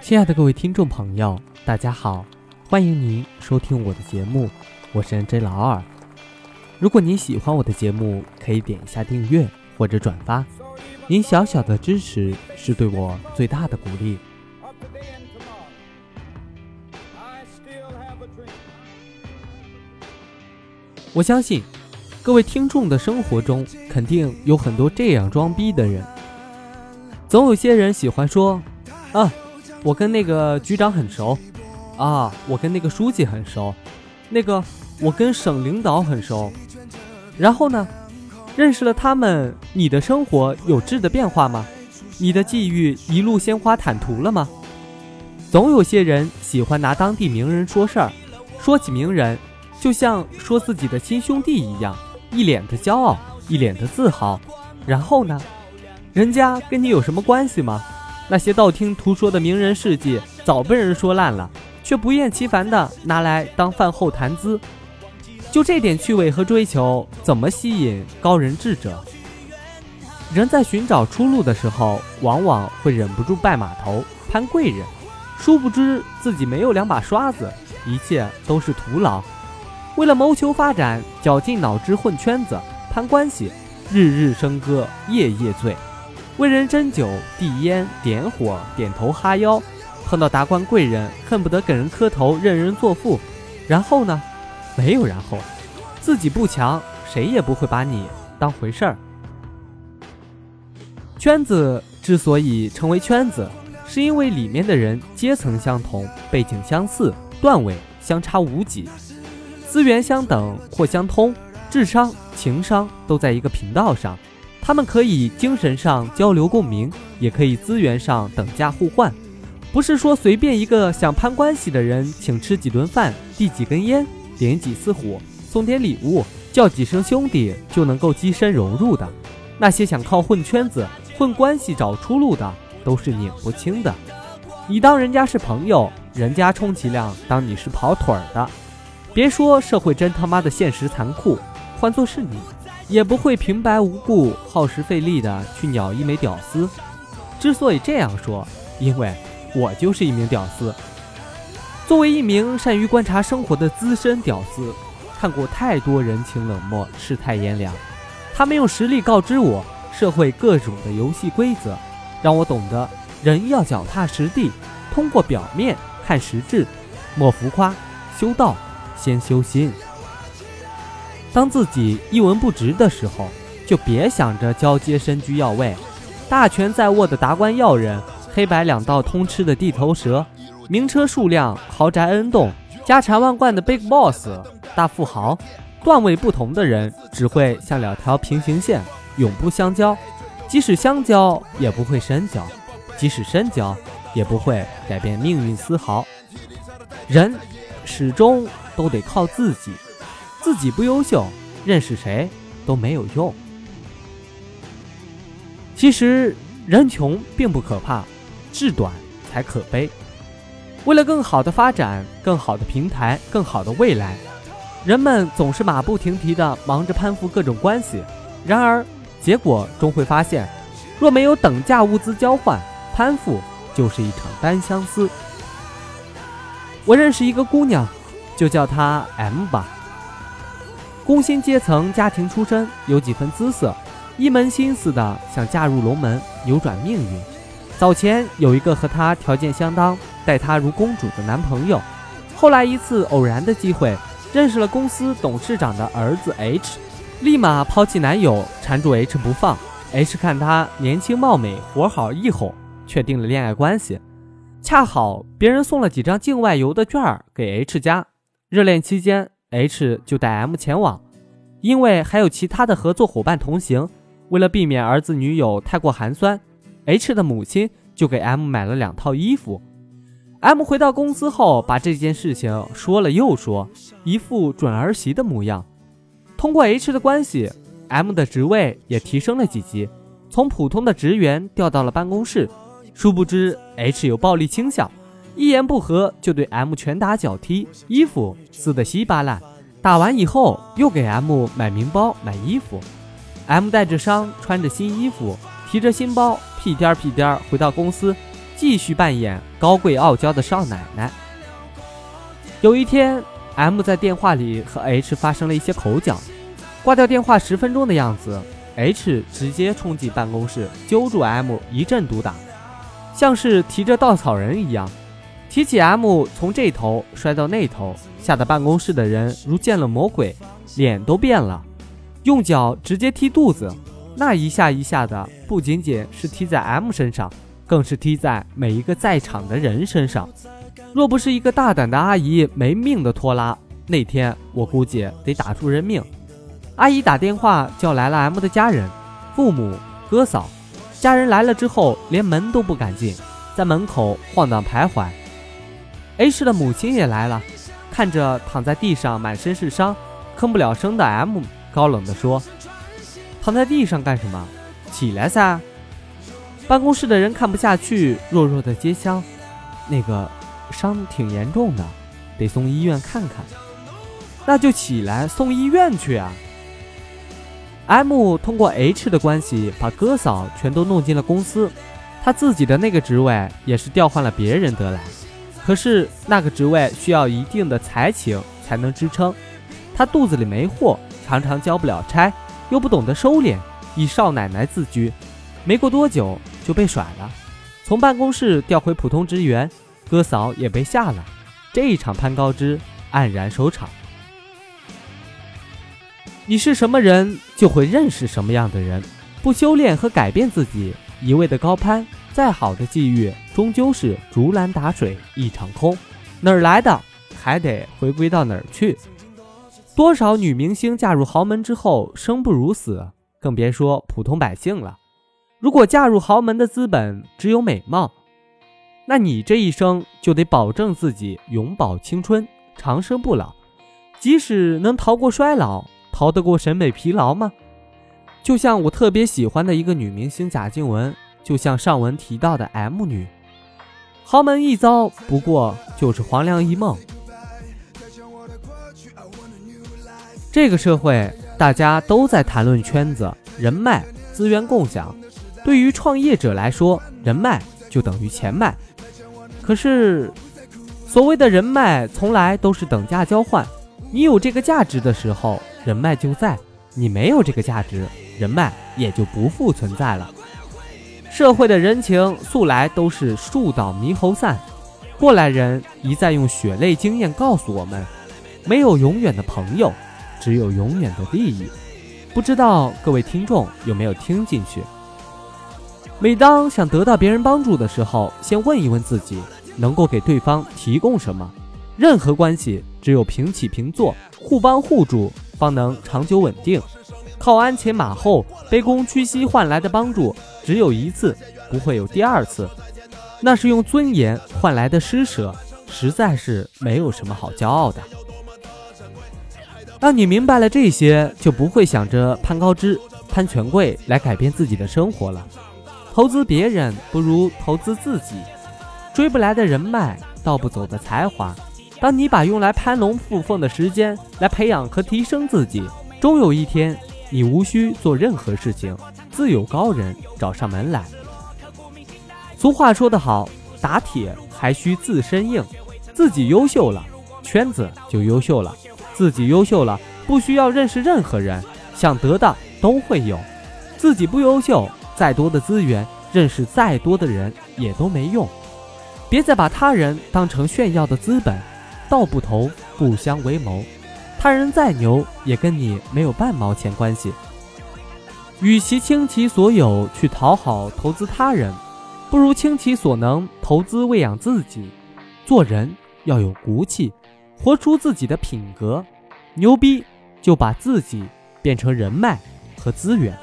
亲爱的各位听众朋友，大家好，欢迎您收听我的节目，我是 N J 老二。如果您喜欢我的节目，可以点一下订阅或者转发，您小小的支持是对我最大的鼓励。我相信，各位听众的生活中肯定有很多这样装逼的人。总有些人喜欢说：“啊，我跟那个局长很熟，啊，我跟那个书记很熟，那个我跟省领导很熟。”然后呢，认识了他们，你的生活有质的变化吗？你的际遇一路鲜花坦途了吗？总有些人喜欢拿当地名人说事儿，说起名人，就像说自己的亲兄弟一样，一脸的骄傲，一脸的自豪。然后呢，人家跟你有什么关系吗？那些道听途说的名人事迹早被人说烂了，却不厌其烦的拿来当饭后谈资。就这点趣味和追求，怎么吸引高人智者？人在寻找出路的时候，往往会忍不住拜码头、攀贵人，殊不知自己没有两把刷子，一切都是徒劳。为了谋求发展，绞尽脑汁混圈子、攀关系，日日笙歌，夜夜醉，为人斟酒、递烟、点火、点头哈腰，碰到达官贵人，恨不得给人磕头、认人作父。然后呢？没有然后，自己不强，谁也不会把你当回事儿。圈子之所以成为圈子，是因为里面的人阶层相同，背景相似，段位相差无几，资源相等或相通，智商、情商都在一个频道上。他们可以精神上交流共鸣，也可以资源上等价互换。不是说随便一个想攀关系的人，请吃几顿饭，递几根烟。点几次火，送点礼物，叫几声兄弟，就能够跻身融入的。那些想靠混圈子、混关系找出路的，都是拧不清的。你当人家是朋友，人家充其量当你是跑腿儿的。别说社会真他妈的现实残酷，换做是你，也不会平白无故耗时费力的去鸟一枚屌丝。之所以这样说，因为我就是一名屌丝。作为一名善于观察生活的资深屌丝，看过太多人情冷漠、世态炎凉。他们用实力告知我社会各种的游戏规则，让我懂得人要脚踏实地，通过表面看实质，莫浮夸。修道先修心。当自己一文不值的时候，就别想着交接身居要位、大权在握的达官要人、黑白两道通吃的地头蛇。名车数辆、豪宅 N 栋、家产万贯的 Big Boss、大富豪，段位不同的人只会像两条平行线，永不相交。即使相交，也不会深交；即使深交，也不会改变命运丝毫。人始终都得靠自己，自己不优秀，认识谁都没有用。其实，人穷并不可怕，志短才可悲。为了更好的发展、更好的平台、更好的未来，人们总是马不停蹄地忙着攀附各种关系。然而，结果终会发现，若没有等价物资交换，攀附就是一场单相思。我认识一个姑娘，就叫她 M 吧。工薪阶层家庭出身，有几分姿色，一门心思的想嫁入龙门，扭转命运。早前有一个和她条件相当。待她如公主的男朋友，后来一次偶然的机会，认识了公司董事长的儿子 H，立马抛弃男友，缠住 H 不放。H 看她年轻貌美，活好一哄，确定了恋爱关系。恰好别人送了几张境外游的券儿给 H 家，热恋期间 H 就带 M 前往，因为还有其他的合作伙伴同行，为了避免儿子女友太过寒酸，H 的母亲就给 M 买了两套衣服。M 回到公司后，把这件事情说了又说，一副准儿媳的模样。通过 H 的关系，M 的职位也提升了几级，从普通的职员调到了办公室。殊不知 H 有暴力倾向，一言不合就对 M 拳打脚踢，衣服撕得稀巴烂。打完以后，又给 M 买名包、买衣服。M 带着伤，穿着新衣服，提着新包，屁颠儿屁颠儿回到公司。继续扮演高贵傲娇的少奶奶。有一天，M 在电话里和 H 发生了一些口角，挂掉电话十分钟的样子，H 直接冲进办公室，揪住 M 一阵毒打，像是提着稻草人一样，提起 M 从这头摔到那头，吓得办公室的人如见了魔鬼，脸都变了，用脚直接踢肚子。那一下一下的，不仅仅是踢在 M 身上，更是踢在每一个在场的人身上。若不是一个大胆的阿姨没命的拖拉，那天我估计得打出人命。阿姨打电话叫来了 M 的家人，父母、哥嫂。家人来了之后，连门都不敢进，在门口晃荡徘徊。H 的母亲也来了，看着躺在地上满身是伤、吭不了声的 M，高冷地说。躺在地上干什么？起来噻！办公室的人看不下去，弱弱的接枪。那个伤挺严重的，得送医院看看。那就起来送医院去啊！M 通过 H 的关系，把哥嫂全都弄进了公司，他自己的那个职位也是调换了别人得来。可是那个职位需要一定的才情才能支撑，他肚子里没货，常常交不了差。又不懂得收敛，以少奶奶自居，没过多久就被甩了，从办公室调回普通职员，哥嫂也被下了，这一场攀高枝黯然收场。你是什么人，就会认识什么样的人。不修炼和改变自己，一味的高攀，再好的际遇，终究是竹篮打水一场空。哪儿来的，还得回归到哪儿去。多少女明星嫁入豪门之后生不如死，更别说普通百姓了。如果嫁入豪门的资本只有美貌，那你这一生就得保证自己永葆青春、长生不老。即使能逃过衰老，逃得过审美疲劳吗？就像我特别喜欢的一个女明星贾静雯，就像上文提到的 M 女，豪门一遭，不过就是黄粱一梦。这个社会，大家都在谈论圈子、人脉、资源共享。对于创业者来说，人脉就等于钱脉。可是，所谓的人脉从来都是等价交换。你有这个价值的时候，人脉就在；你没有这个价值，人脉也就不复存在了。社会的人情素来都是树倒猕猴散。过来人一再用血泪经验告诉我们：没有永远的朋友。只有永远的利益，不知道各位听众有没有听进去？每当想得到别人帮助的时候，先问一问自己，能够给对方提供什么？任何关系只有平起平坐、互帮互助，方能长久稳定。靠鞍前马后、卑躬屈膝换来的帮助，只有一次，不会有第二次。那是用尊严换来的施舍，实在是没有什么好骄傲的。当你明白了这些，就不会想着攀高枝、攀权贵来改变自己的生活了。投资别人不如投资自己。追不来的人脉，盗不走的才华。当你把用来攀龙附凤的时间来培养和提升自己，终有一天，你无需做任何事情，自有高人找上门来。俗话说得好，打铁还需自身硬。自己优秀了，圈子就优秀了。自己优秀了，不需要认识任何人，想得到都会有；自己不优秀，再多的资源，认识再多的人也都没用。别再把他人当成炫耀的资本，道不同不相为谋。他人再牛，也跟你没有半毛钱关系。与其倾其所有去讨好投资他人，不如倾其所能投资喂养自己。做人要有骨气。活出自己的品格，牛逼就把自己变成人脉和资源。